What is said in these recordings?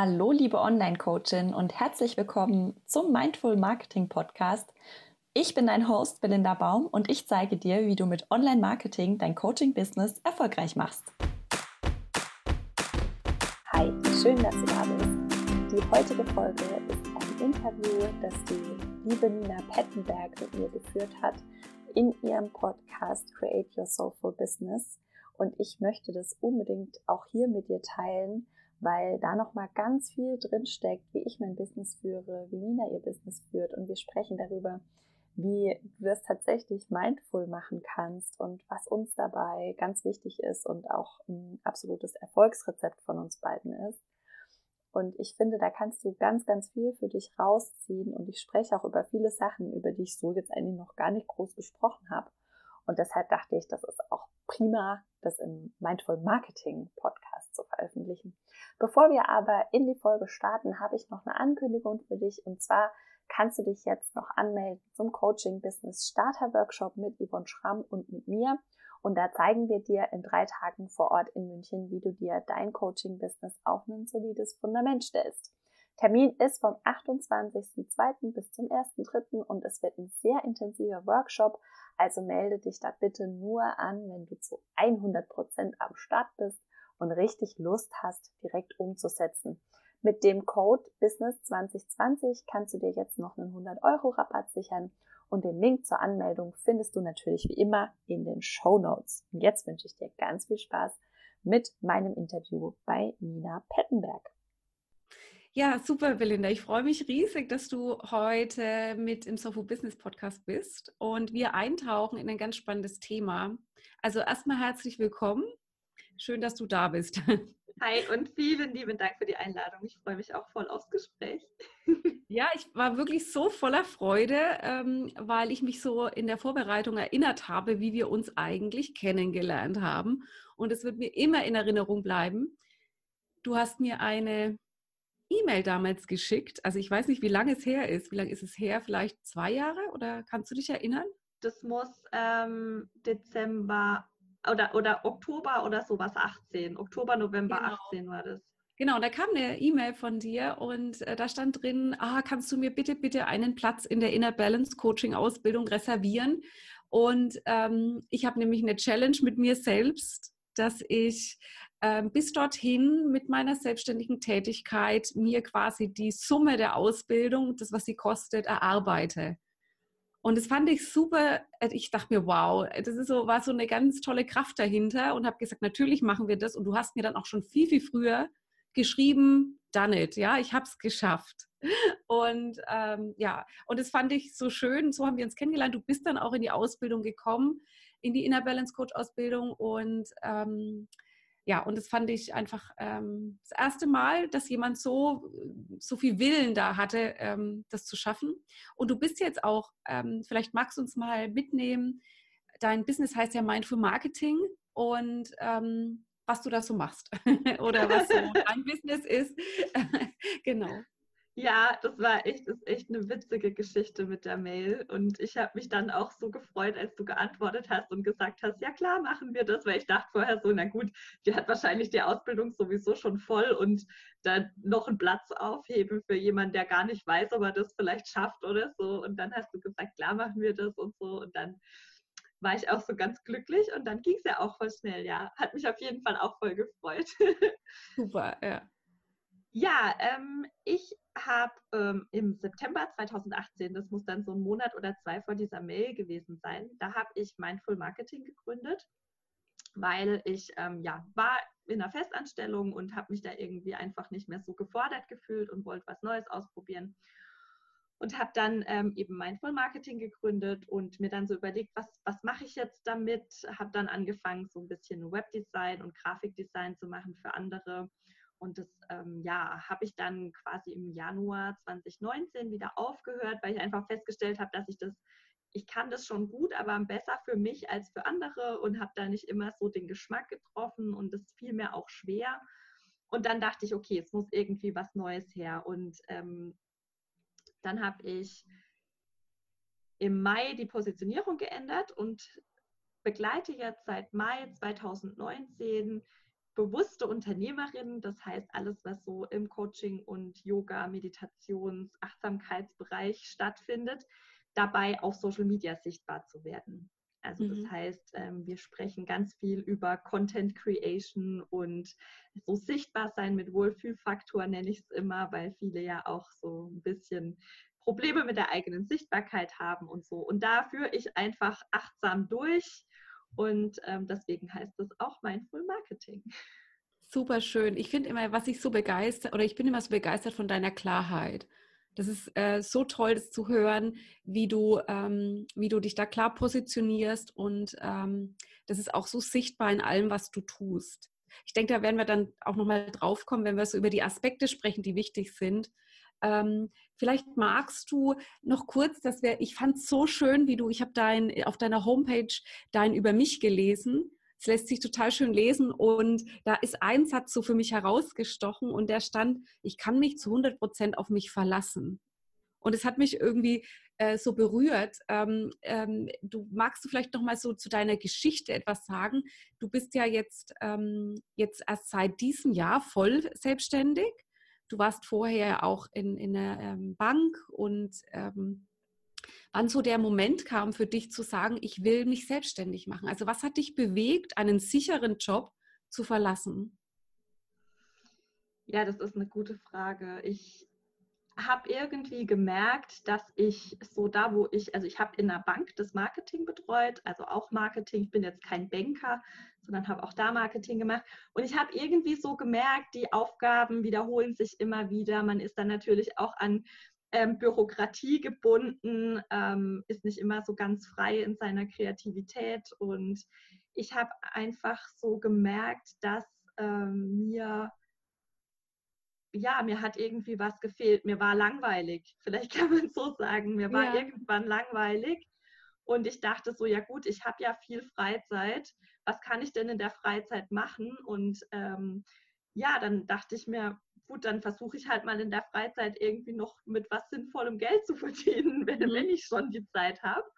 Hallo, liebe Online-Coachin und herzlich willkommen zum Mindful Marketing Podcast. Ich bin dein Host Belinda Baum und ich zeige dir, wie du mit Online-Marketing dein Coaching-Business erfolgreich machst. Hi, schön, dass du da bist. Die heutige Folge ist ein Interview, das die liebe Nina Pettenberg mit mir geführt hat in ihrem Podcast Create Your Soulful Business. Und ich möchte das unbedingt auch hier mit dir teilen, weil da noch mal ganz viel drin steckt, wie ich mein Business führe, wie Nina ihr Business führt und wir sprechen darüber, wie du das tatsächlich mindful machen kannst und was uns dabei ganz wichtig ist und auch ein absolutes Erfolgsrezept von uns beiden ist. Und ich finde, da kannst du ganz, ganz viel für dich rausziehen und ich spreche auch über viele Sachen, über die ich so jetzt eigentlich noch gar nicht groß gesprochen habe. Und deshalb dachte ich, das ist auch prima, das im Mindful Marketing Podcast zu veröffentlichen. Bevor wir aber in die Folge starten, habe ich noch eine Ankündigung für dich. Und zwar kannst du dich jetzt noch anmelden zum Coaching Business Starter Workshop mit Yvonne Schramm und mit mir. Und da zeigen wir dir in drei Tagen vor Ort in München, wie du dir dein Coaching Business auf ein solides Fundament stellst. Termin ist vom 28.02. bis zum 1.03. und es wird ein sehr intensiver Workshop. Also melde dich da bitte nur an, wenn du zu 100% am Start bist und richtig Lust hast, direkt umzusetzen. Mit dem Code Business 2020 kannst du dir jetzt noch einen 100 Euro Rabatt sichern und den Link zur Anmeldung findest du natürlich wie immer in den Show Notes. Und jetzt wünsche ich dir ganz viel Spaß mit meinem Interview bei Nina Pettenberg. Ja, super, Belinda. Ich freue mich riesig, dass du heute mit im Sofo Business Podcast bist und wir eintauchen in ein ganz spannendes Thema. Also erstmal herzlich willkommen. Schön, dass du da bist. Hi und vielen lieben Dank für die Einladung. Ich freue mich auch voll aufs Gespräch. Ja, ich war wirklich so voller Freude, ähm, weil ich mich so in der Vorbereitung erinnert habe, wie wir uns eigentlich kennengelernt haben. Und es wird mir immer in Erinnerung bleiben. Du hast mir eine E-Mail damals geschickt. Also ich weiß nicht, wie lange es her ist. Wie lange ist es her? Vielleicht zwei Jahre oder kannst du dich erinnern? Das muss ähm, Dezember oder, oder Oktober oder sowas 18. Oktober, November genau. 18 war das. Genau, da kam eine E-Mail von dir und äh, da stand drin, ah, kannst du mir bitte, bitte einen Platz in der Inner Balance Coaching Ausbildung reservieren? Und ähm, ich habe nämlich eine Challenge mit mir selbst, dass ich bis dorthin mit meiner selbstständigen Tätigkeit mir quasi die Summe der Ausbildung, das, was sie kostet, erarbeite. Und das fand ich super. Äh, ich dachte mir, wow, das ist so, war so eine ganz tolle Kraft dahinter und habe gesagt, natürlich machen wir das. Und du hast mir dann auch schon viel, viel früher geschrieben, done it. Ja, ich habe es geschafft. Und ähm, ja, und das fand ich so schön. So haben wir uns kennengelernt. Du bist dann auch in die Ausbildung gekommen, in die Inner Balance Coach Ausbildung und ähm, ja, und das fand ich einfach ähm, das erste Mal, dass jemand so, so viel Willen da hatte, ähm, das zu schaffen. Und du bist jetzt auch, ähm, vielleicht magst du uns mal mitnehmen, dein Business heißt ja Mindful Marketing und ähm, was du da so machst oder was so dein Business ist. genau. Ja, das war echt, ist echt eine witzige Geschichte mit der Mail. Und ich habe mich dann auch so gefreut, als du geantwortet hast und gesagt hast, ja klar, machen wir das, weil ich dachte vorher so, na gut, die hat wahrscheinlich die Ausbildung sowieso schon voll und dann noch einen Platz aufheben für jemanden, der gar nicht weiß, ob er das vielleicht schafft oder so. Und dann hast du gesagt, klar, machen wir das und so. Und dann war ich auch so ganz glücklich und dann ging es ja auch voll schnell, ja. Hat mich auf jeden Fall auch voll gefreut. Super, ja. Ja, ähm, ich habe ähm, im September 2018, das muss dann so ein Monat oder zwei vor dieser Mail gewesen sein, da habe ich Mindful Marketing gegründet, weil ich ähm, ja war in einer Festanstellung und habe mich da irgendwie einfach nicht mehr so gefordert gefühlt und wollte was Neues ausprobieren und habe dann ähm, eben Mindful Marketing gegründet und mir dann so überlegt, was, was mache ich jetzt damit? Habe dann angefangen, so ein bisschen Webdesign und Grafikdesign zu machen für andere und das ähm, ja, habe ich dann quasi im Januar 2019 wieder aufgehört, weil ich einfach festgestellt habe, dass ich das, ich kann das schon gut, aber besser für mich als für andere und habe da nicht immer so den Geschmack getroffen und das fiel mir auch schwer. Und dann dachte ich, okay, es muss irgendwie was Neues her. Und ähm, dann habe ich im Mai die Positionierung geändert und begleite jetzt seit Mai 2019 bewusste Unternehmerin. Das heißt, alles, was so im Coaching und Yoga, Meditations-, Achtsamkeitsbereich stattfindet, dabei auf Social Media sichtbar zu werden. Also mhm. das heißt, ähm, wir sprechen ganz viel über Content Creation und so sichtbar sein mit Wohlfühlfaktor nenne ich es immer, weil viele ja auch so ein bisschen Probleme mit der eigenen Sichtbarkeit haben und so. Und da führe ich einfach achtsam durch und ähm, deswegen heißt es auch Mindful Marketing. Super schön. Ich finde immer, was ich so begeistert, oder ich bin immer so begeistert von deiner Klarheit. Das ist äh, so toll, das zu hören, wie du, ähm, wie du dich da klar positionierst und ähm, das ist auch so sichtbar in allem, was du tust. Ich denke, da werden wir dann auch nochmal drauf kommen, wenn wir so über die Aspekte sprechen, die wichtig sind. Ähm, vielleicht magst du noch kurz, dass wir, ich fand es so schön, wie du, ich habe dein auf deiner Homepage dein über mich gelesen es lässt sich total schön lesen und da ist ein Satz so für mich herausgestochen und der stand, ich kann mich zu 100 Prozent auf mich verlassen. Und es hat mich irgendwie äh, so berührt. Ähm, ähm, du magst du vielleicht noch mal so zu deiner Geschichte etwas sagen? Du bist ja jetzt ähm, jetzt erst seit diesem Jahr voll selbstständig. Du warst vorher auch in, in einer ähm, Bank und ähm, wann so der Moment kam für dich zu sagen, ich will mich selbstständig machen? Also was hat dich bewegt, einen sicheren Job zu verlassen? Ja, das ist eine gute Frage. Ich habe irgendwie gemerkt, dass ich so da, wo ich, also ich habe in der Bank das Marketing betreut, also auch Marketing. Ich bin jetzt kein Banker, sondern habe auch da Marketing gemacht. Und ich habe irgendwie so gemerkt, die Aufgaben wiederholen sich immer wieder. Man ist dann natürlich auch an ähm, Bürokratie gebunden, ähm, ist nicht immer so ganz frei in seiner Kreativität. Und ich habe einfach so gemerkt, dass ähm, mir, ja, mir hat irgendwie was gefehlt. Mir war langweilig. Vielleicht kann man so sagen. Mir war ja. irgendwann langweilig. Und ich dachte so, ja gut, ich habe ja viel Freizeit. Was kann ich denn in der Freizeit machen? Und ähm, ja, dann dachte ich mir, gut, dann versuche ich halt mal in der Freizeit irgendwie noch mit was sinnvollem Geld zu verdienen, wenn, mhm. wenn ich schon die Zeit habe.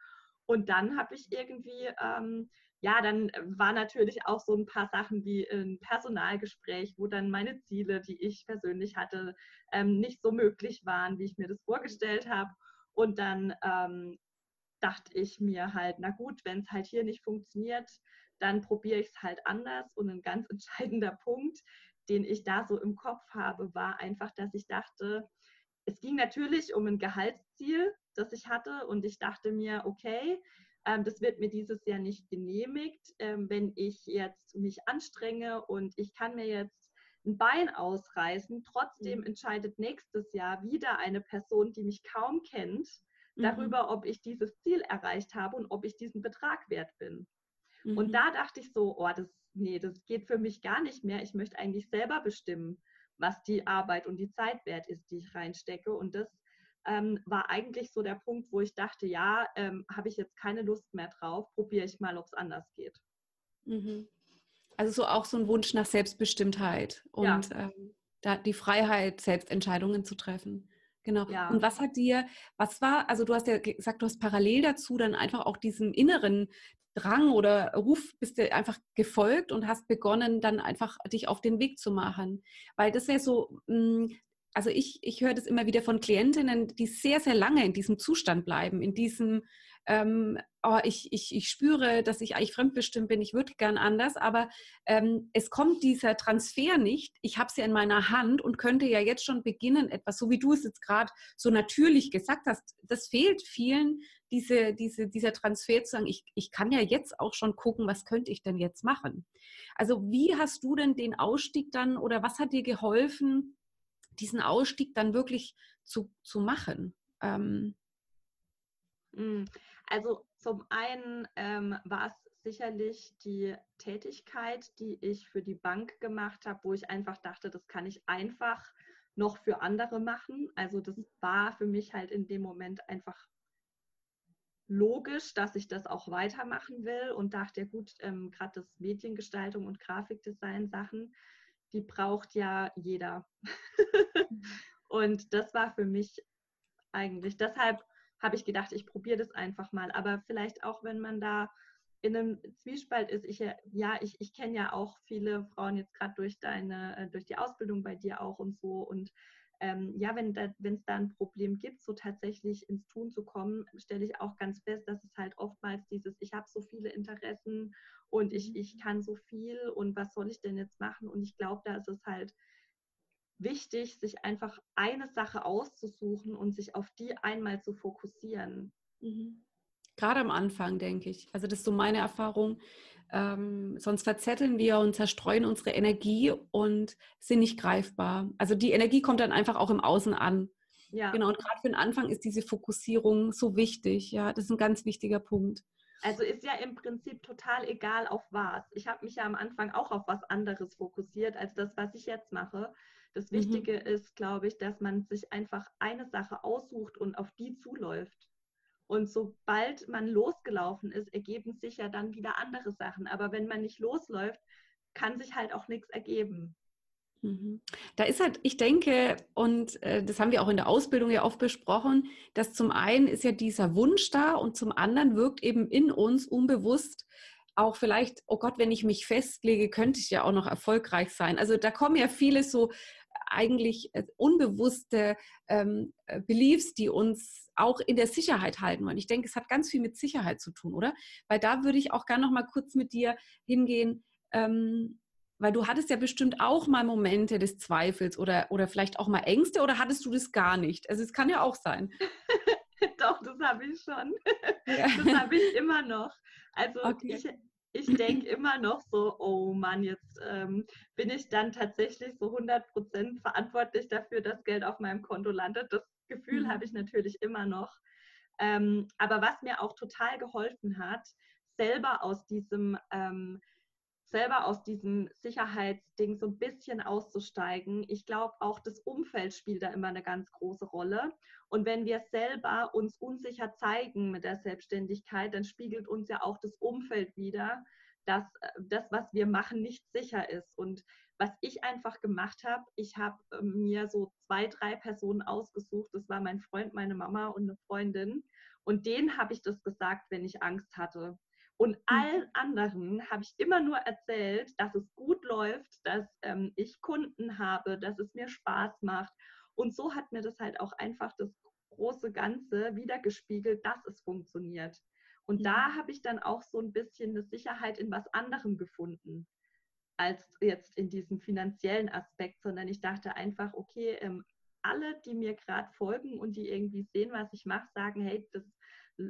Und dann habe ich irgendwie, ähm, ja, dann war natürlich auch so ein paar Sachen wie ein Personalgespräch, wo dann meine Ziele, die ich persönlich hatte, ähm, nicht so möglich waren, wie ich mir das vorgestellt habe. Und dann ähm, dachte ich mir halt, na gut, wenn es halt hier nicht funktioniert, dann probiere ich es halt anders. Und ein ganz entscheidender Punkt, den ich da so im Kopf habe, war einfach, dass ich dachte, es ging natürlich um ein Gehaltsziel, das ich hatte und ich dachte mir, okay, das wird mir dieses Jahr nicht genehmigt, ähm, wenn ich jetzt mich anstrenge und ich kann mir jetzt ein Bein ausreißen. Trotzdem mhm. entscheidet nächstes Jahr wieder eine Person, die mich kaum kennt, mhm. darüber, ob ich dieses Ziel erreicht habe und ob ich diesen Betrag wert bin. Mhm. Und da dachte ich so, oh, das, nee, das geht für mich gar nicht mehr. Ich möchte eigentlich selber bestimmen, was die Arbeit und die Zeit wert ist, die ich reinstecke. Und das ähm, war eigentlich so der Punkt, wo ich dachte, ja, ähm, habe ich jetzt keine Lust mehr drauf, probiere ich mal, ob es anders geht. Mhm. Also so auch so ein Wunsch nach Selbstbestimmtheit und ja. ähm, da die Freiheit, selbst Entscheidungen zu treffen. Genau. Ja. Und was hat dir, was war, also du hast ja gesagt, du hast parallel dazu dann einfach auch diesen inneren Drang oder Ruf bist du einfach gefolgt und hast begonnen, dann einfach dich auf den Weg zu machen. Weil das wäre so, hm, also ich, ich höre das immer wieder von Klientinnen, die sehr, sehr lange in diesem Zustand bleiben, in diesem, ähm, oh, ich, ich, ich spüre, dass ich eigentlich fremdbestimmt bin, ich würde gern anders, aber ähm, es kommt dieser Transfer nicht. Ich habe sie ja in meiner Hand und könnte ja jetzt schon beginnen, etwas, so wie du es jetzt gerade so natürlich gesagt hast, das fehlt vielen, diese, diese, dieser Transfer zu sagen, ich, ich kann ja jetzt auch schon gucken, was könnte ich denn jetzt machen. Also wie hast du denn den Ausstieg dann oder was hat dir geholfen, diesen Ausstieg dann wirklich zu, zu machen? Ähm, hm, also zum einen ähm, war es sicherlich die Tätigkeit, die ich für die Bank gemacht habe, wo ich einfach dachte, das kann ich einfach noch für andere machen. Also das war für mich halt in dem Moment einfach logisch, dass ich das auch weitermachen will und dachte, ja gut, ähm, gerade das Mediengestaltung und Grafikdesign Sachen, die braucht ja jeder. Mhm. und das war für mich eigentlich, deshalb habe ich gedacht, ich probiere das einfach mal. Aber vielleicht auch, wenn man da in einem Zwiespalt ist. Ich, ja, ich, ich kenne ja auch viele Frauen jetzt gerade durch deine, äh, durch die Ausbildung bei dir auch und so. Und ähm, ja, wenn es da ein Problem gibt, so tatsächlich ins Tun zu kommen, stelle ich auch ganz fest, dass es halt oftmals dieses, ich habe so viele Interessen und ich, ich mhm. kann so viel und was soll ich denn jetzt machen? Und ich glaube, da ist es halt wichtig, sich einfach eine Sache auszusuchen und sich auf die einmal zu fokussieren. Mhm. Gerade am Anfang, denke ich. Also das ist so meine Erfahrung. Ähm, sonst verzetteln wir und zerstreuen unsere Energie und sind nicht greifbar. Also die Energie kommt dann einfach auch im Außen an. Ja. Genau, und gerade für den Anfang ist diese Fokussierung so wichtig. Ja, das ist ein ganz wichtiger Punkt. Also ist ja im Prinzip total egal auf was. Ich habe mich ja am Anfang auch auf was anderes fokussiert als das, was ich jetzt mache. Das mhm. Wichtige mhm. ist, glaube ich, dass man sich einfach eine Sache aussucht und auf die zuläuft. Und sobald man losgelaufen ist, ergeben sich ja dann wieder andere Sachen. Aber wenn man nicht losläuft, kann sich halt auch nichts ergeben. Mhm. Da ist halt, ich denke, und äh, das haben wir auch in der Ausbildung ja oft besprochen, dass zum einen ist ja dieser Wunsch da und zum anderen wirkt eben in uns unbewusst auch vielleicht, oh Gott, wenn ich mich festlege, könnte ich ja auch noch erfolgreich sein. Also da kommen ja viele so eigentlich äh, unbewusste ähm, äh, Beliefs, die uns auch in der Sicherheit halten wollen. Ich denke, es hat ganz viel mit Sicherheit zu tun, oder? Weil da würde ich auch gerne noch mal kurz mit dir hingehen. Ähm, weil du hattest ja bestimmt auch mal Momente des Zweifels oder, oder vielleicht auch mal Ängste oder hattest du das gar nicht? Also es kann ja auch sein. Doch, das habe ich schon. Ja. Das habe ich immer noch. Also okay. ich, ich denke immer noch so, oh Mann, jetzt ähm, bin ich dann tatsächlich so 100% verantwortlich dafür, dass Geld auf meinem Konto landet. Das Gefühl mhm. habe ich natürlich immer noch. Ähm, aber was mir auch total geholfen hat, selber aus diesem ähm, selber aus diesem Sicherheitsding so ein bisschen auszusteigen. Ich glaube, auch das Umfeld spielt da immer eine ganz große Rolle. Und wenn wir selber uns unsicher zeigen mit der Selbstständigkeit, dann spiegelt uns ja auch das Umfeld wieder, dass äh, das, was wir machen, nicht sicher ist. Und was ich einfach gemacht habe, ich habe ähm, mir so zwei, drei Personen ausgesucht. Das war mein Freund, meine Mama und eine Freundin. Und denen habe ich das gesagt, wenn ich Angst hatte. Und mhm. allen anderen habe ich immer nur erzählt, dass es gut läuft, dass ähm, ich Kunden habe, dass es mir Spaß macht. Und so hat mir das halt auch einfach das große Ganze wiedergespiegelt, dass es funktioniert. Und ja. da habe ich dann auch so ein bisschen eine Sicherheit in was anderem gefunden, als jetzt in diesem finanziellen Aspekt, sondern ich dachte einfach, okay, ähm, alle, die mir gerade folgen und die irgendwie sehen, was ich mache, sagen, hey, das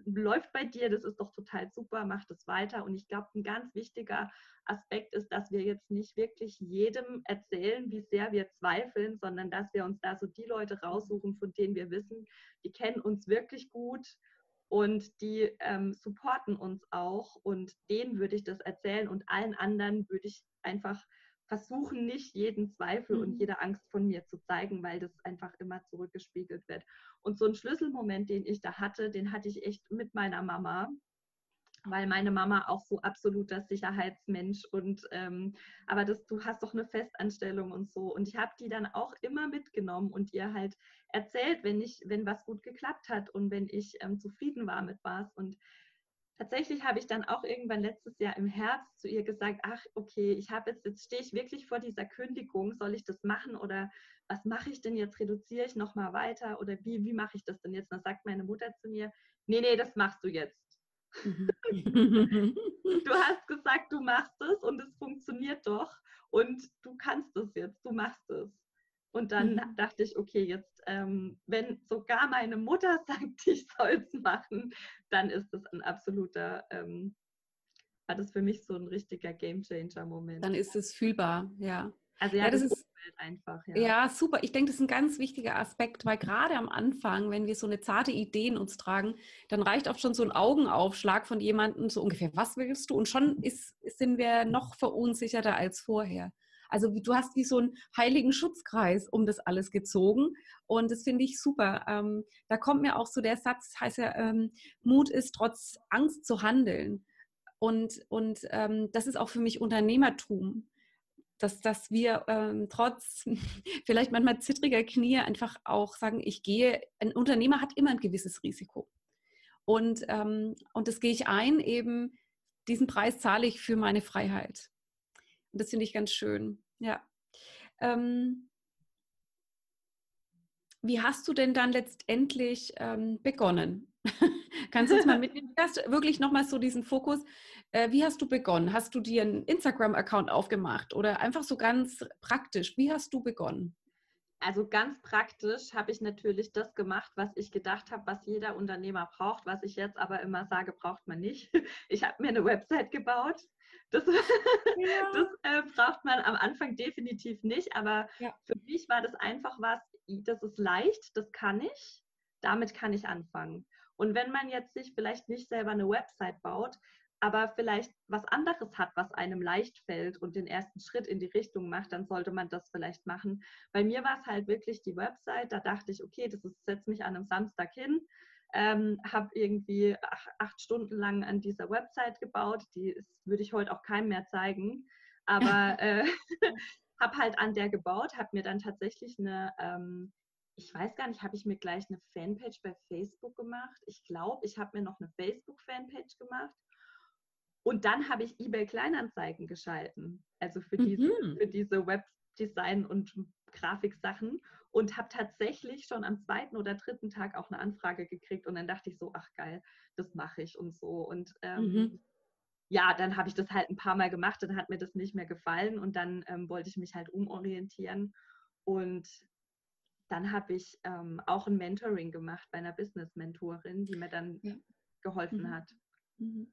läuft bei dir, das ist doch total super, mach das weiter. Und ich glaube, ein ganz wichtiger Aspekt ist, dass wir jetzt nicht wirklich jedem erzählen, wie sehr wir zweifeln, sondern dass wir uns da so die Leute raussuchen, von denen wir wissen, die kennen uns wirklich gut und die ähm, supporten uns auch. Und denen würde ich das erzählen und allen anderen würde ich einfach versuchen nicht jeden Zweifel mhm. und jede Angst von mir zu zeigen, weil das einfach immer zurückgespiegelt wird. Und so ein Schlüsselmoment, den ich da hatte, den hatte ich echt mit meiner Mama, weil meine Mama auch so absoluter Sicherheitsmensch und ähm, aber das, du hast doch eine Festanstellung und so. Und ich habe die dann auch immer mitgenommen und ihr halt erzählt, wenn ich, wenn was gut geklappt hat und wenn ich ähm, zufrieden war mit was. Und tatsächlich habe ich dann auch irgendwann letztes Jahr im Herbst zu ihr gesagt, ach, okay, ich habe jetzt, jetzt stehe ich wirklich vor dieser Kündigung, soll ich das machen oder was mache ich denn jetzt? Reduziere ich nochmal weiter oder wie, wie mache ich das denn jetzt? Und dann sagt meine Mutter zu mir, nee, nee, das machst du jetzt. Mhm. du hast gesagt, du machst es und es funktioniert doch und du kannst es jetzt, du machst es. Und dann mhm. dachte ich, okay, jetzt, ähm, wenn sogar meine Mutter sagt, ich soll es machen, dann ist das ein absoluter, ähm, war das für mich so ein richtiger Gamechanger-Moment. Dann ist es fühlbar, ja. Also ja, ja das, das ist einfach. Ja. ja, super. Ich denke, das ist ein ganz wichtiger Aspekt, weil gerade am Anfang, wenn wir so eine zarte Idee in uns tragen, dann reicht oft schon so ein Augenaufschlag von jemandem, so ungefähr, was willst du? Und schon ist, sind wir noch verunsicherter als vorher. Also du hast wie so einen heiligen Schutzkreis um das alles gezogen und das finde ich super. Ähm, da kommt mir auch so der Satz, heißt ja, ähm, Mut ist trotz Angst zu handeln. Und, und ähm, das ist auch für mich Unternehmertum. Dass, dass wir ähm, trotz vielleicht manchmal zittriger Knie einfach auch sagen, ich gehe, ein Unternehmer hat immer ein gewisses Risiko. Und, ähm, und das gehe ich ein, eben diesen Preis zahle ich für meine Freiheit. Und das finde ich ganz schön. Ja. Ähm, wie hast du denn dann letztendlich ähm, begonnen? Kannst du uns mal mitnehmen? Hast du wirklich nochmal so diesen Fokus? Äh, wie hast du begonnen? Hast du dir einen Instagram-Account aufgemacht oder einfach so ganz praktisch? Wie hast du begonnen? Also ganz praktisch habe ich natürlich das gemacht, was ich gedacht habe, was jeder Unternehmer braucht, was ich jetzt aber immer sage, braucht man nicht. Ich habe mir eine Website gebaut. Das, ja. das äh, braucht man am Anfang definitiv nicht, aber ja. für mich war das einfach was, das ist leicht, das kann ich, damit kann ich anfangen. Und wenn man jetzt sich vielleicht nicht selber eine Website baut, aber vielleicht was anderes hat, was einem leicht fällt und den ersten Schritt in die Richtung macht, dann sollte man das vielleicht machen. Bei mir war es halt wirklich die Website. Da dachte ich, okay, das ist, setz mich an einem Samstag hin, ähm, habe irgendwie ach, acht Stunden lang an dieser Website gebaut. Die ist, würde ich heute auch keinem mehr zeigen. Aber äh, habe halt an der gebaut, habe mir dann tatsächlich eine, ähm, ich weiß gar nicht, habe ich mir gleich eine Fanpage bei Facebook gemacht? Ich glaube, ich habe mir noch eine Facebook-Fanpage gemacht. Und dann habe ich eBay Kleinanzeigen geschalten, also für, diese, mhm. für diese Webdesign und Grafiksachen und habe tatsächlich schon am zweiten oder dritten Tag auch eine Anfrage gekriegt und dann dachte ich so, ach geil, das mache ich und so. Und ähm, mhm ja, dann habe ich das halt ein paar Mal gemacht, dann hat mir das nicht mehr gefallen und dann ähm, wollte ich mich halt umorientieren. Und dann habe ich ähm, auch ein Mentoring gemacht bei einer Business-Mentorin, die mir dann ja. geholfen mhm. hat. Mhm.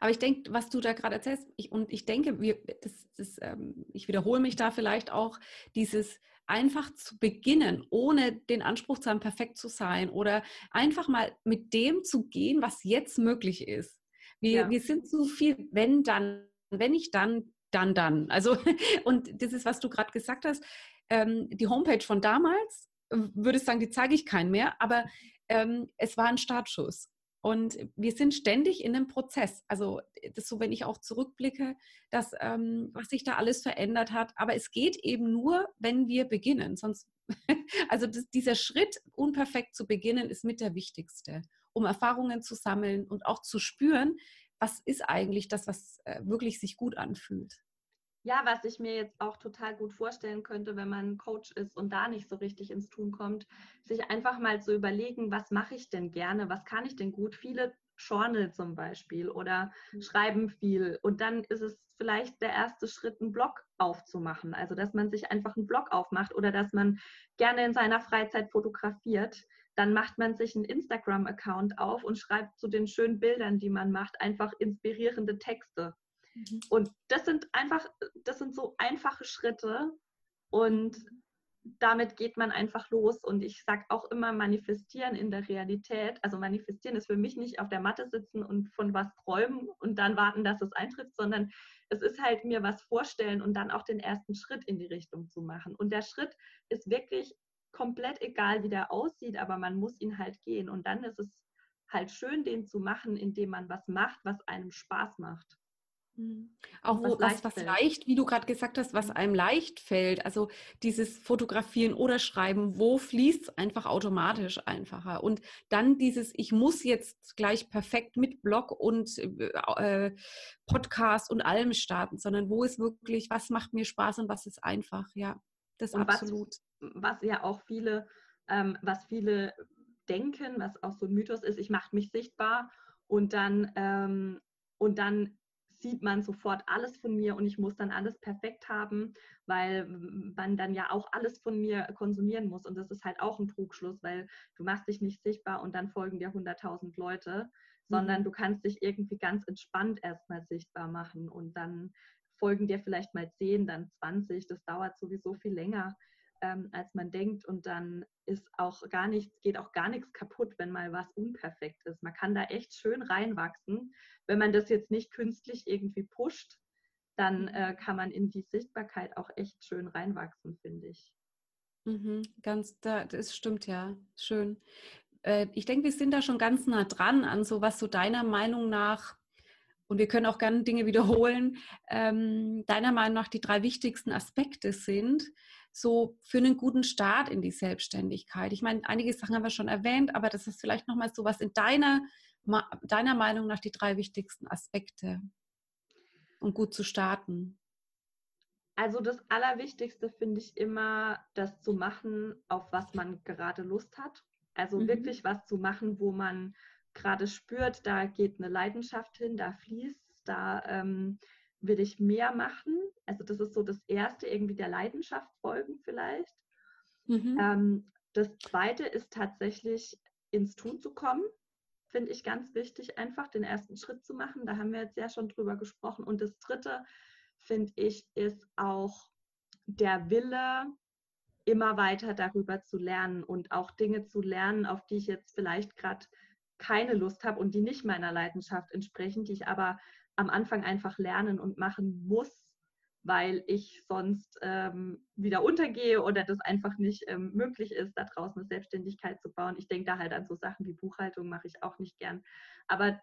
Aber ich denke, was du da gerade erzählst, ich, und ich denke, wir, das, das, ähm, ich wiederhole mich da vielleicht auch, dieses einfach zu beginnen, ohne den Anspruch zu haben, perfekt zu sein oder einfach mal mit dem zu gehen, was jetzt möglich ist. Wir, ja. wir sind so viel, wenn dann, wenn nicht dann, dann, dann. Also, und das ist, was du gerade gesagt hast, ähm, die Homepage von damals, würde ich sagen, die zeige ich keinen mehr, aber ähm, es war ein Startschuss. Und wir sind ständig in einem Prozess. Also das ist so, wenn ich auch zurückblicke, dass ähm, was sich da alles verändert hat. Aber es geht eben nur, wenn wir beginnen. Sonst, also das, dieser Schritt, unperfekt zu beginnen, ist mit der wichtigste um Erfahrungen zu sammeln und auch zu spüren, was ist eigentlich das, was äh, wirklich sich gut anfühlt. Ja, was ich mir jetzt auch total gut vorstellen könnte, wenn man Coach ist und da nicht so richtig ins Tun kommt, sich einfach mal zu überlegen, was mache ich denn gerne, was kann ich denn gut. Viele journal zum Beispiel oder mhm. schreiben viel. Und dann ist es vielleicht der erste Schritt, einen Blog aufzumachen. Also, dass man sich einfach einen Blog aufmacht oder dass man gerne in seiner Freizeit fotografiert dann macht man sich einen Instagram-Account auf und schreibt zu den schönen Bildern, die man macht, einfach inspirierende Texte. Mhm. Und das sind einfach, das sind so einfache Schritte und damit geht man einfach los. Und ich sage auch immer, manifestieren in der Realität. Also manifestieren ist für mich nicht auf der Matte sitzen und von was träumen und dann warten, dass es eintritt, sondern es ist halt mir was vorstellen und dann auch den ersten Schritt in die Richtung zu machen. Und der Schritt ist wirklich komplett egal, wie der aussieht, aber man muss ihn halt gehen. Und dann ist es halt schön, den zu machen, indem man was macht, was einem Spaß macht. Mhm. Auch wo, was, was, was leicht, wie du gerade gesagt hast, was mhm. einem leicht fällt. Also dieses Fotografieren oder Schreiben, wo fließt es einfach automatisch einfacher. Und dann dieses, ich muss jetzt gleich perfekt mit Blog und äh, Podcast und allem starten, sondern wo ist wirklich, was macht mir Spaß und was ist einfach, ja. Das und absolut. Was, was ja auch viele, ähm, was viele denken, was auch so ein Mythos ist, ich mache mich sichtbar und dann, ähm, und dann sieht man sofort alles von mir und ich muss dann alles perfekt haben, weil man dann ja auch alles von mir konsumieren muss. Und das ist halt auch ein Trugschluss, weil du machst dich nicht sichtbar und dann folgen dir 100.000 Leute, sondern mhm. du kannst dich irgendwie ganz entspannt erstmal sichtbar machen und dann folgen dir vielleicht mal 10, dann 20. Das dauert sowieso viel länger, ähm, als man denkt. Und dann ist auch gar nichts, geht auch gar nichts kaputt, wenn mal was unperfekt ist. Man kann da echt schön reinwachsen. Wenn man das jetzt nicht künstlich irgendwie pusht, dann äh, kann man in die Sichtbarkeit auch echt schön reinwachsen, finde ich. Mhm, ganz, das stimmt ja. Schön. Äh, ich denke, wir sind da schon ganz nah dran an so, was so deiner Meinung nach und wir können auch gerne Dinge wiederholen, ähm, deiner Meinung nach die drei wichtigsten Aspekte sind, so für einen guten Start in die Selbstständigkeit. Ich meine, einige Sachen haben wir schon erwähnt, aber das ist vielleicht nochmal so was in deiner, deiner Meinung nach die drei wichtigsten Aspekte. und gut zu starten? Also das Allerwichtigste finde ich immer, das zu machen, auf was man gerade Lust hat. Also mhm. wirklich was zu machen, wo man gerade spürt, da geht eine Leidenschaft hin, da fließt, da ähm, will ich mehr machen. Also das ist so das Erste, irgendwie der Leidenschaft folgen vielleicht. Mhm. Ähm, das Zweite ist tatsächlich ins Tun zu kommen, finde ich ganz wichtig, einfach den ersten Schritt zu machen. Da haben wir jetzt ja schon drüber gesprochen. Und das Dritte, finde ich, ist auch der Wille, immer weiter darüber zu lernen und auch Dinge zu lernen, auf die ich jetzt vielleicht gerade keine Lust habe und die nicht meiner Leidenschaft entsprechen, die ich aber am Anfang einfach lernen und machen muss, weil ich sonst ähm, wieder untergehe oder das einfach nicht ähm, möglich ist, da draußen eine Selbstständigkeit zu bauen. Ich denke da halt an so Sachen wie Buchhaltung, mache ich auch nicht gern. Aber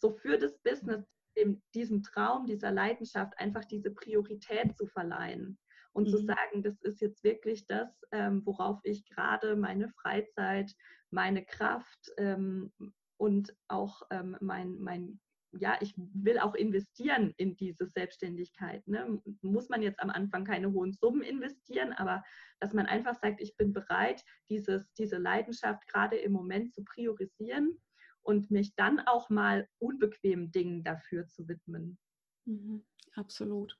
so für das Business, dem, diesem Traum, dieser Leidenschaft, einfach diese Priorität zu verleihen und mhm. zu sagen, das ist jetzt wirklich das, ähm, worauf ich gerade meine Freizeit, meine Kraft ähm, und auch ähm, mein, mein ja, ich will auch investieren in diese Selbstständigkeit. Ne? Muss man jetzt am Anfang keine hohen Summen investieren, aber dass man einfach sagt, ich bin bereit, dieses, diese Leidenschaft gerade im Moment zu priorisieren und mich dann auch mal unbequemen Dingen dafür zu widmen. Mhm, absolut.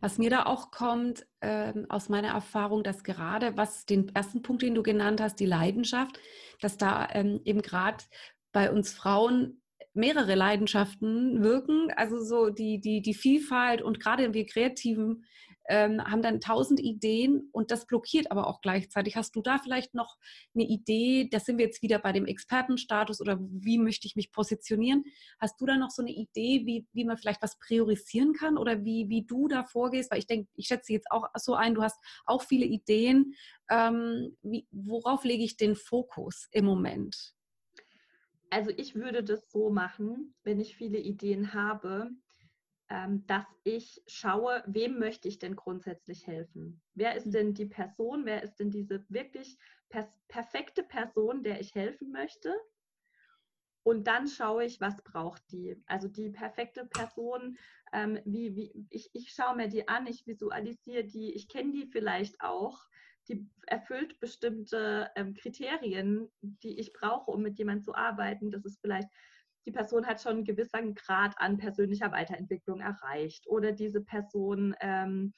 Was mir da auch kommt ähm, aus meiner Erfahrung, dass gerade was den ersten Punkt, den du genannt hast, die Leidenschaft, dass da ähm, eben gerade bei uns Frauen mehrere Leidenschaften wirken, also so die, die, die Vielfalt und gerade wir Kreativen ähm, haben dann tausend Ideen und das blockiert aber auch gleichzeitig. Hast du da vielleicht noch eine Idee? Da sind wir jetzt wieder bei dem Expertenstatus oder wie möchte ich mich positionieren? Hast du da noch so eine Idee, wie, wie man vielleicht was priorisieren kann oder wie, wie du da vorgehst? Weil ich denke, ich schätze jetzt auch so ein, du hast auch viele Ideen. Ähm, wie, worauf lege ich den Fokus im Moment? Also ich würde das so machen, wenn ich viele Ideen habe, ähm, dass ich schaue, wem möchte ich denn grundsätzlich helfen? Wer ist denn die Person, wer ist denn diese wirklich perfekte Person, der ich helfen möchte? Und dann schaue ich, was braucht die? Also die perfekte Person, ähm, wie, wie, ich, ich schaue mir die an, ich visualisiere die, ich kenne die vielleicht auch, die erfüllt bestimmte ähm, Kriterien, die ich brauche, um mit jemandem zu arbeiten. Das ist vielleicht die Person hat schon einen gewissen Grad an persönlicher Weiterentwicklung erreicht oder diese Person ähm,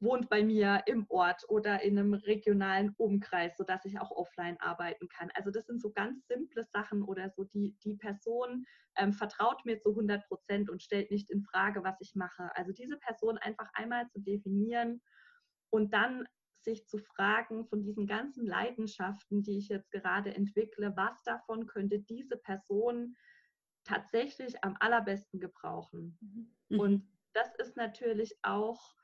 wohnt bei mir im Ort oder in einem regionalen Umkreis, sodass ich auch offline arbeiten kann. Also das sind so ganz simple Sachen oder so, die, die Person ähm, vertraut mir zu 100 Prozent und stellt nicht in Frage, was ich mache. Also diese Person einfach einmal zu definieren und dann sich zu fragen von diesen ganzen Leidenschaften, die ich jetzt gerade entwickle, was davon könnte diese Person tatsächlich am allerbesten gebrauchen. Mhm. Und das ist natürlich auch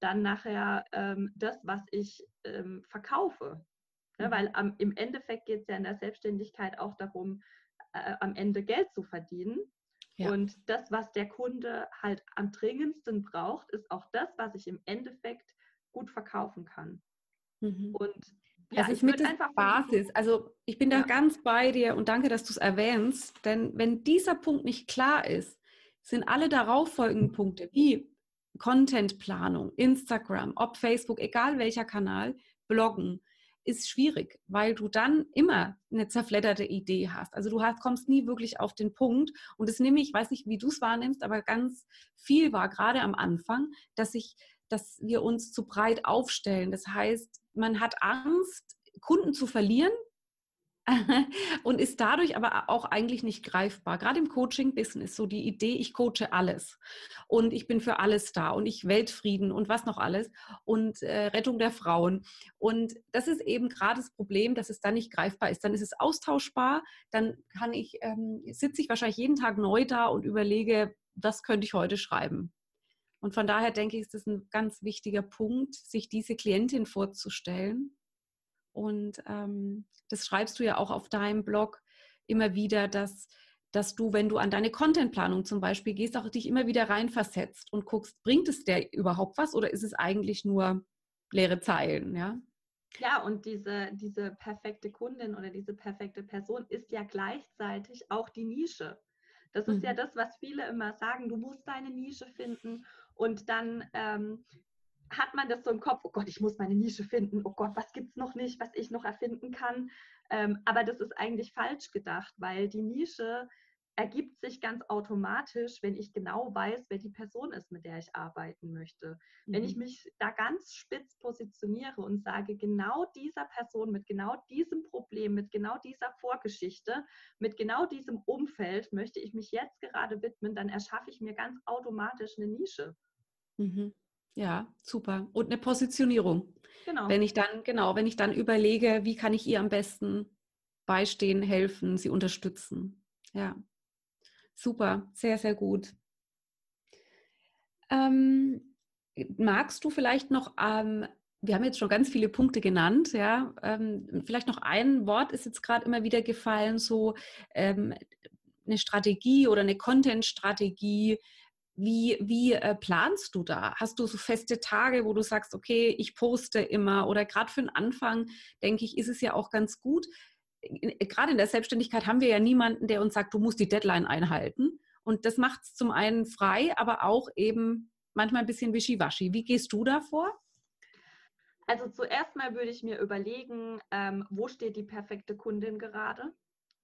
dann nachher ähm, das, was ich ähm, verkaufe. Ne, mhm. weil am, im Endeffekt geht es ja in der Selbstständigkeit auch darum, äh, am Ende Geld zu verdienen. Ja. Und das, was der Kunde halt am dringendsten braucht, ist auch das, was ich im Endeffekt gut verkaufen kann. Mhm. Und ja, das ist mit der Basis. Also ich bin ja. da ganz bei dir und danke, dass du es erwähnst. Denn wenn dieser Punkt nicht klar ist, sind alle darauffolgenden Punkte wie Contentplanung, Instagram, ob Facebook, egal welcher Kanal, Bloggen, ist schwierig, weil du dann immer eine zerfledderte Idee hast. Also du hast, kommst nie wirklich auf den Punkt. Und das nehme ich, weiß nicht, wie du es wahrnimmst, aber ganz viel war gerade am Anfang, dass ich dass wir uns zu breit aufstellen. Das heißt, man hat Angst, Kunden zu verlieren und ist dadurch aber auch eigentlich nicht greifbar. Gerade im Coaching-Business, so die Idee, ich coache alles und ich bin für alles da und ich Weltfrieden und was noch alles und äh, Rettung der Frauen. Und das ist eben gerade das Problem, dass es dann nicht greifbar ist. Dann ist es austauschbar, dann kann ich, ähm, sitze ich wahrscheinlich jeden Tag neu da und überlege, was könnte ich heute schreiben. Und von daher denke ich, ist es ein ganz wichtiger Punkt, sich diese Klientin vorzustellen. Und ähm, das schreibst du ja auch auf deinem Blog immer wieder, dass, dass du, wenn du an deine Contentplanung zum Beispiel gehst, auch dich immer wieder reinversetzt und guckst, bringt es der überhaupt was oder ist es eigentlich nur leere Zeilen, ja? Ja, und diese, diese perfekte Kundin oder diese perfekte Person ist ja gleichzeitig auch die Nische. Das ist mhm. ja das, was viele immer sagen, du musst deine Nische finden und dann ähm, hat man das so im Kopf, oh Gott, ich muss meine Nische finden, oh Gott, was gibt es noch nicht, was ich noch erfinden kann. Ähm, aber das ist eigentlich falsch gedacht, weil die Nische ergibt sich ganz automatisch, wenn ich genau weiß, wer die Person ist, mit der ich arbeiten möchte. Mhm. Wenn ich mich da ganz spitz positioniere und sage, genau dieser Person mit genau diesem Problem, mit genau dieser Vorgeschichte, mit genau diesem Umfeld möchte ich mich jetzt gerade widmen, dann erschaffe ich mir ganz automatisch eine Nische. Mhm. Ja, super. Und eine Positionierung. Genau. Wenn ich dann, genau, wenn ich dann überlege, wie kann ich ihr am besten beistehen, helfen, sie unterstützen. Ja. Super, sehr, sehr gut. Ähm, magst du vielleicht noch, ähm, wir haben jetzt schon ganz viele Punkte genannt, ja, ähm, vielleicht noch ein Wort ist jetzt gerade immer wieder gefallen, so ähm, eine Strategie oder eine Content-Strategie. Wie, wie äh, planst du da? Hast du so feste Tage, wo du sagst, okay, ich poste immer oder gerade für den Anfang, denke ich, ist es ja auch ganz gut, gerade in der Selbstständigkeit haben wir ja niemanden, der uns sagt, du musst die Deadline einhalten. Und das macht es zum einen frei, aber auch eben manchmal ein bisschen wischiwaschi. Wie gehst du da vor? Also zuerst mal würde ich mir überlegen, ähm, wo steht die perfekte Kundin gerade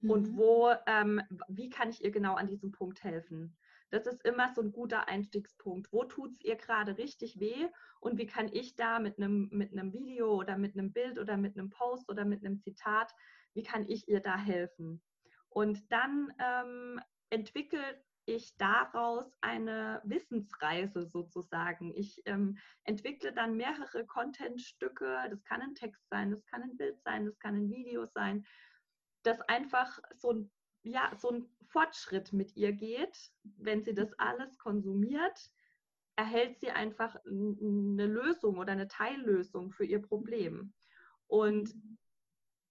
mhm. und wo, ähm, wie kann ich ihr genau an diesem Punkt helfen. Das ist immer so ein guter Einstiegspunkt. Wo tut es ihr gerade richtig weh und wie kann ich da mit einem mit Video oder mit einem Bild oder mit einem Post oder mit einem Zitat wie kann ich ihr da helfen? Und dann ähm, entwickle ich daraus eine Wissensreise sozusagen. Ich ähm, entwickle dann mehrere Contentstücke. Das kann ein Text sein, das kann ein Bild sein, das kann ein Video sein, das einfach so ein, ja, so ein Fortschritt mit ihr geht. Wenn sie das alles konsumiert, erhält sie einfach eine Lösung oder eine Teillösung für ihr Problem. Und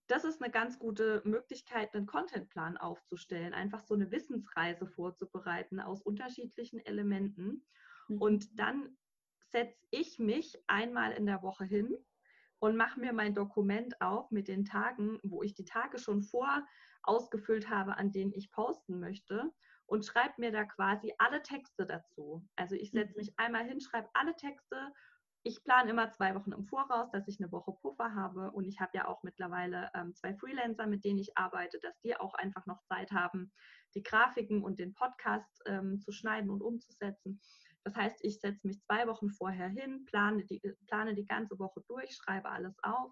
das ist eine ganz gute Möglichkeit, einen Contentplan aufzustellen, einfach so eine Wissensreise vorzubereiten aus unterschiedlichen Elementen. Mhm. Und dann setze ich mich einmal in der Woche hin und mache mir mein Dokument auf mit den Tagen, wo ich die Tage schon vor ausgefüllt habe, an denen ich posten möchte und schreibe mir da quasi alle Texte dazu. Also ich setze mhm. mich einmal hin, schreibe alle Texte ich plane immer zwei Wochen im Voraus, dass ich eine Woche Puffer habe. Und ich habe ja auch mittlerweile ähm, zwei Freelancer, mit denen ich arbeite, dass die auch einfach noch Zeit haben, die Grafiken und den Podcast ähm, zu schneiden und umzusetzen. Das heißt, ich setze mich zwei Wochen vorher hin, plane die, plane die ganze Woche durch, schreibe alles auf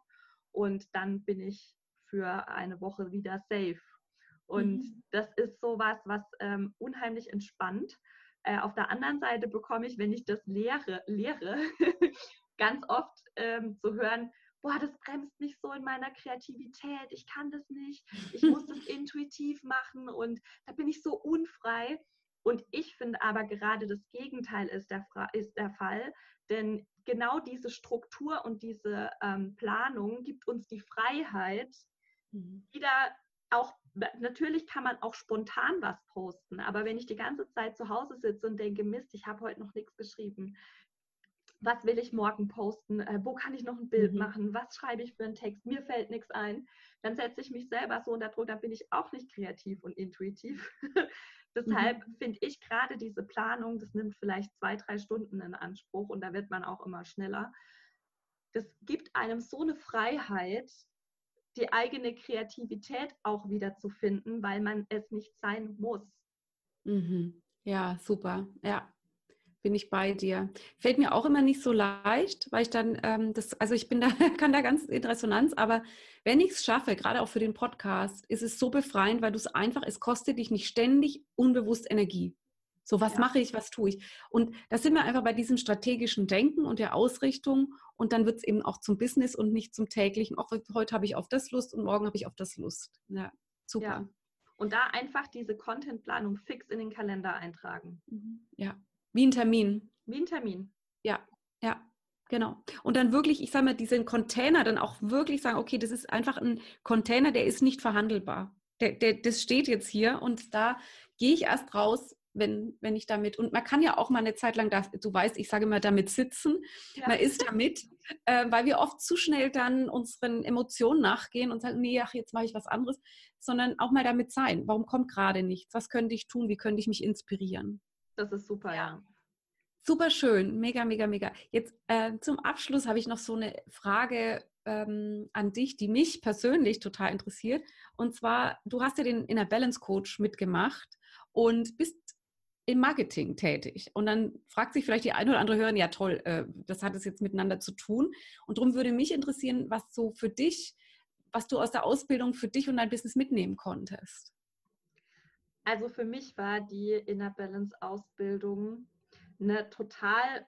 und dann bin ich für eine Woche wieder safe. Und mhm. das ist sowas, was ähm, unheimlich entspannt äh, auf der anderen Seite bekomme ich, wenn ich das lehre, lehre ganz oft ähm, zu hören, boah, das bremst mich so in meiner Kreativität, ich kann das nicht, ich muss das intuitiv machen und da bin ich so unfrei. Und ich finde aber gerade das Gegenteil ist der, ist der Fall, denn genau diese Struktur und diese ähm, Planung gibt uns die Freiheit, mhm. wieder auch natürlich kann man auch spontan was posten, aber wenn ich die ganze Zeit zu Hause sitze und denke, Mist, ich habe heute noch nichts geschrieben, was will ich morgen posten, äh, wo kann ich noch ein Bild mhm. machen, was schreibe ich für einen Text, mir fällt nichts ein, dann setze ich mich selber so unter Druck, dann bin ich auch nicht kreativ und intuitiv. Deshalb mhm. finde ich gerade diese Planung, das nimmt vielleicht zwei, drei Stunden in Anspruch und da wird man auch immer schneller. Das gibt einem so eine Freiheit, die eigene Kreativität auch wieder zu finden, weil man es nicht sein muss. Mhm. Ja, super. Ja, bin ich bei dir. Fällt mir auch immer nicht so leicht, weil ich dann ähm, das, also ich bin da, kann da ganz in Resonanz, aber wenn ich es schaffe, gerade auch für den Podcast, ist es so befreiend, weil du es einfach, es kostet dich nicht ständig unbewusst Energie. So, was ja. mache ich, was tue ich? Und da sind wir einfach bei diesem strategischen Denken und der Ausrichtung und dann wird es eben auch zum Business und nicht zum täglichen. Auch heute habe ich auf das Lust und morgen habe ich auf das Lust. Ja, super. Ja. Und da einfach diese Contentplanung fix in den Kalender eintragen. Mhm. Ja, wie ein Termin. Wie ein Termin. Ja, ja. Genau. Und dann wirklich, ich sage mal, diesen Container dann auch wirklich sagen, okay, das ist einfach ein Container, der ist nicht verhandelbar. Der, der, das steht jetzt hier und da gehe ich erst raus, wenn, wenn ich damit, und man kann ja auch mal eine Zeit lang, da, du weißt, ich sage immer damit sitzen, ja. man ist damit äh, weil wir oft zu schnell dann unseren Emotionen nachgehen und sagen, nee, ach, jetzt mache ich was anderes, sondern auch mal damit sein. Warum kommt gerade nichts? Was könnte ich tun? Wie könnte ich mich inspirieren? Das ist super, ja. Super schön, mega, mega, mega. Jetzt äh, zum Abschluss habe ich noch so eine Frage ähm, an dich, die mich persönlich total interessiert. Und zwar, du hast ja den Inner Balance Coach mitgemacht und bist im Marketing tätig. Und dann fragt sich vielleicht die eine oder andere Hörerin, ja toll, äh, das hat es jetzt miteinander zu tun. Und darum würde mich interessieren, was so für dich, was du aus der Ausbildung für dich und dein Business mitnehmen konntest. Also für mich war die Inner Balance Ausbildung eine total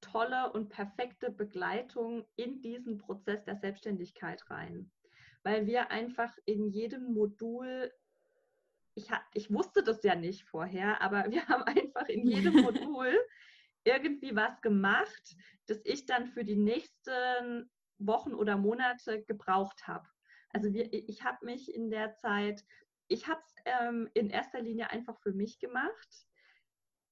tolle und perfekte Begleitung in diesen Prozess der Selbstständigkeit rein, weil wir einfach in jedem Modul ich, ich wusste das ja nicht vorher, aber wir haben einfach in jedem Modul irgendwie was gemacht, das ich dann für die nächsten Wochen oder Monate gebraucht habe. Also wir, ich habe mich in der Zeit, ich habe es ähm, in erster Linie einfach für mich gemacht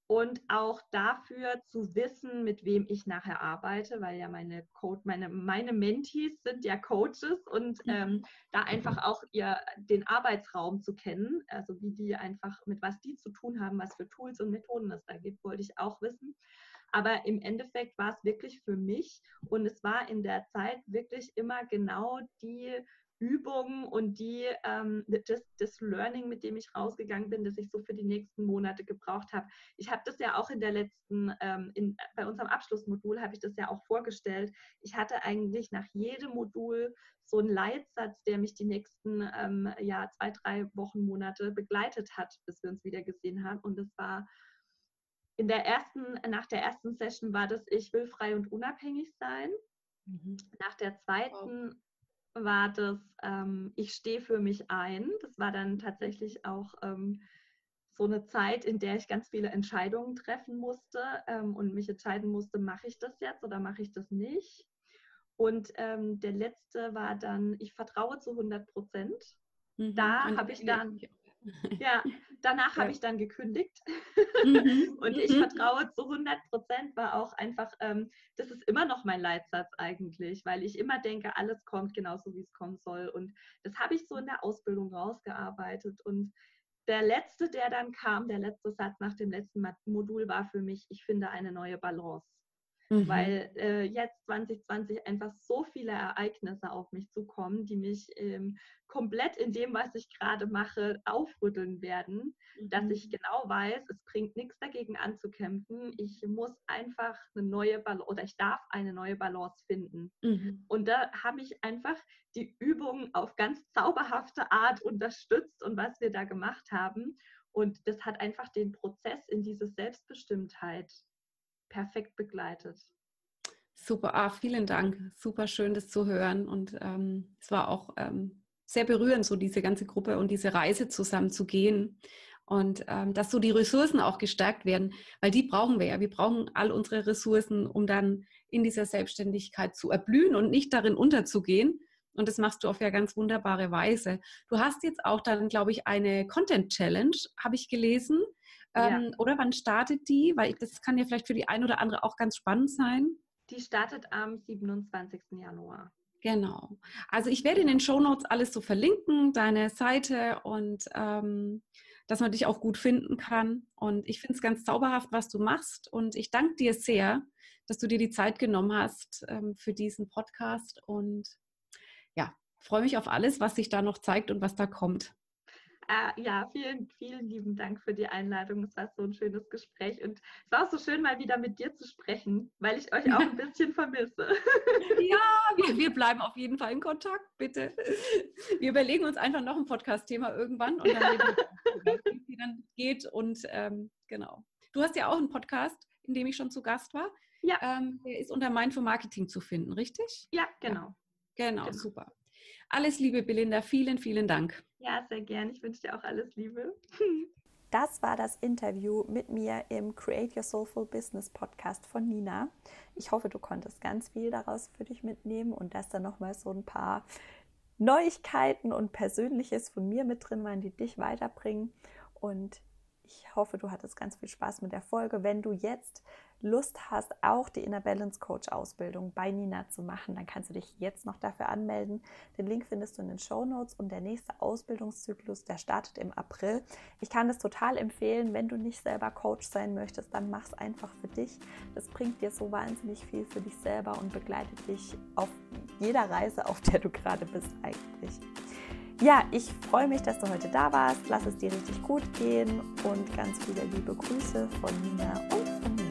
und auch dafür zu wissen, mit wem ich nachher arbeite, weil ja meine Code, meine, meine Mentees sind ja Coaches und mhm. ähm, da einfach auch ihr den Arbeitsraum zu kennen, also wie die einfach, mit was die zu tun haben, was für Tools und Methoden es da gibt, wollte ich auch wissen. Aber im Endeffekt war es wirklich für mich und es war in der Zeit wirklich immer genau die Übungen und die, ähm, das, das Learning, mit dem ich rausgegangen bin, das ich so für die nächsten Monate gebraucht habe. Ich habe das ja auch in der letzten, ähm, in, bei unserem Abschlussmodul habe ich das ja auch vorgestellt. Ich hatte eigentlich nach jedem Modul so einen Leitsatz, der mich die nächsten ähm, ja, zwei, drei Wochen, Monate begleitet hat, bis wir uns wieder gesehen haben. Und das war in der ersten, nach der ersten Session war das, ich will frei und unabhängig sein. Mhm. Nach der zweiten war das, ähm, ich stehe für mich ein. Das war dann tatsächlich auch ähm, so eine Zeit, in der ich ganz viele Entscheidungen treffen musste ähm, und mich entscheiden musste, mache ich das jetzt oder mache ich das nicht. Und ähm, der letzte war dann, ich vertraue zu 100 Prozent. Mhm, da habe ich dann, ja, danach ja. habe ich dann gekündigt. Mhm. und ich mhm. vertraue zu 100 Prozent war auch einfach, ähm, das ist immer noch mein Leitsatz eigentlich, weil ich immer denke, alles kommt genauso, wie es kommen soll. Und das habe ich so in der Ausbildung rausgearbeitet. Und der letzte, der dann kam, der letzte Satz nach dem letzten Modul war für mich, ich finde eine neue Balance mhm. weil äh, jetzt 2020 einfach so viele Ereignisse auf mich zukommen, die mich ähm, komplett in dem, was ich gerade mache, aufrütteln werden, mhm. dass ich genau weiß, es bringt nichts dagegen anzukämpfen. Ich muss einfach eine neue Balance oder ich darf eine neue Balance finden. Mhm. Und da habe ich einfach die Übung auf ganz zauberhafte Art unterstützt und was wir da gemacht haben. Und das hat einfach den Prozess in diese Selbstbestimmtheit perfekt begleitet. Super, ah, vielen Dank. Super schön, das zu hören. Und ähm, es war auch ähm, sehr berührend, so diese ganze Gruppe und diese Reise zusammen zu gehen. Und ähm, dass so die Ressourcen auch gestärkt werden, weil die brauchen wir ja. Wir brauchen all unsere Ressourcen, um dann in dieser Selbstständigkeit zu erblühen und nicht darin unterzugehen. Und das machst du auf ja ganz wunderbare Weise. Du hast jetzt auch dann, glaube ich, eine Content Challenge, habe ich gelesen. Ähm, ja. Oder wann startet die? Weil das kann ja vielleicht für die eine oder andere auch ganz spannend sein. Die startet am 27. Januar. Genau. Also ich werde in den Show Notes alles so verlinken, deine Seite und ähm, dass man dich auch gut finden kann. Und ich finde es ganz zauberhaft, was du machst. Und ich danke dir sehr, dass du dir die Zeit genommen hast ähm, für diesen Podcast. Und ja, freue mich auf alles, was sich da noch zeigt und was da kommt. Äh, ja, vielen, vielen lieben Dank für die Einladung. Es war so ein schönes Gespräch und es war auch so schön, mal wieder mit dir zu sprechen, weil ich euch auch ein bisschen vermisse. ja, wir, wir bleiben auf jeden Fall in Kontakt, bitte. Wir überlegen uns einfach noch ein Podcast-Thema irgendwann und dann, wie dann geht. Und ähm, genau. Du hast ja auch einen Podcast, in dem ich schon zu Gast war. Ja. Ähm, der ist unter Mindful Marketing zu finden, richtig? Ja, genau. Ja. Genau, genau, super. Alles Liebe, Belinda. Vielen, vielen Dank. Ja, sehr gern. Ich wünsche dir auch alles Liebe. Das war das Interview mit mir im Create Your Soulful Business Podcast von Nina. Ich hoffe, du konntest ganz viel daraus für dich mitnehmen und dass da nochmal so ein paar Neuigkeiten und Persönliches von mir mit drin waren, die dich weiterbringen. Und ich hoffe, du hattest ganz viel Spaß mit der Folge. Wenn du jetzt Lust hast, auch die Inner Balance Coach Ausbildung bei Nina zu machen, dann kannst du dich jetzt noch dafür anmelden. Den Link findest du in den Show Notes und der nächste Ausbildungszyklus, der startet im April. Ich kann das total empfehlen, wenn du nicht selber Coach sein möchtest, dann mach es einfach für dich. Das bringt dir so wahnsinnig viel für dich selber und begleitet dich auf jeder Reise, auf der du gerade bist eigentlich. Ja, ich freue mich, dass du heute da warst. Lass es dir richtig gut gehen und ganz viele liebe Grüße von Nina und von mir.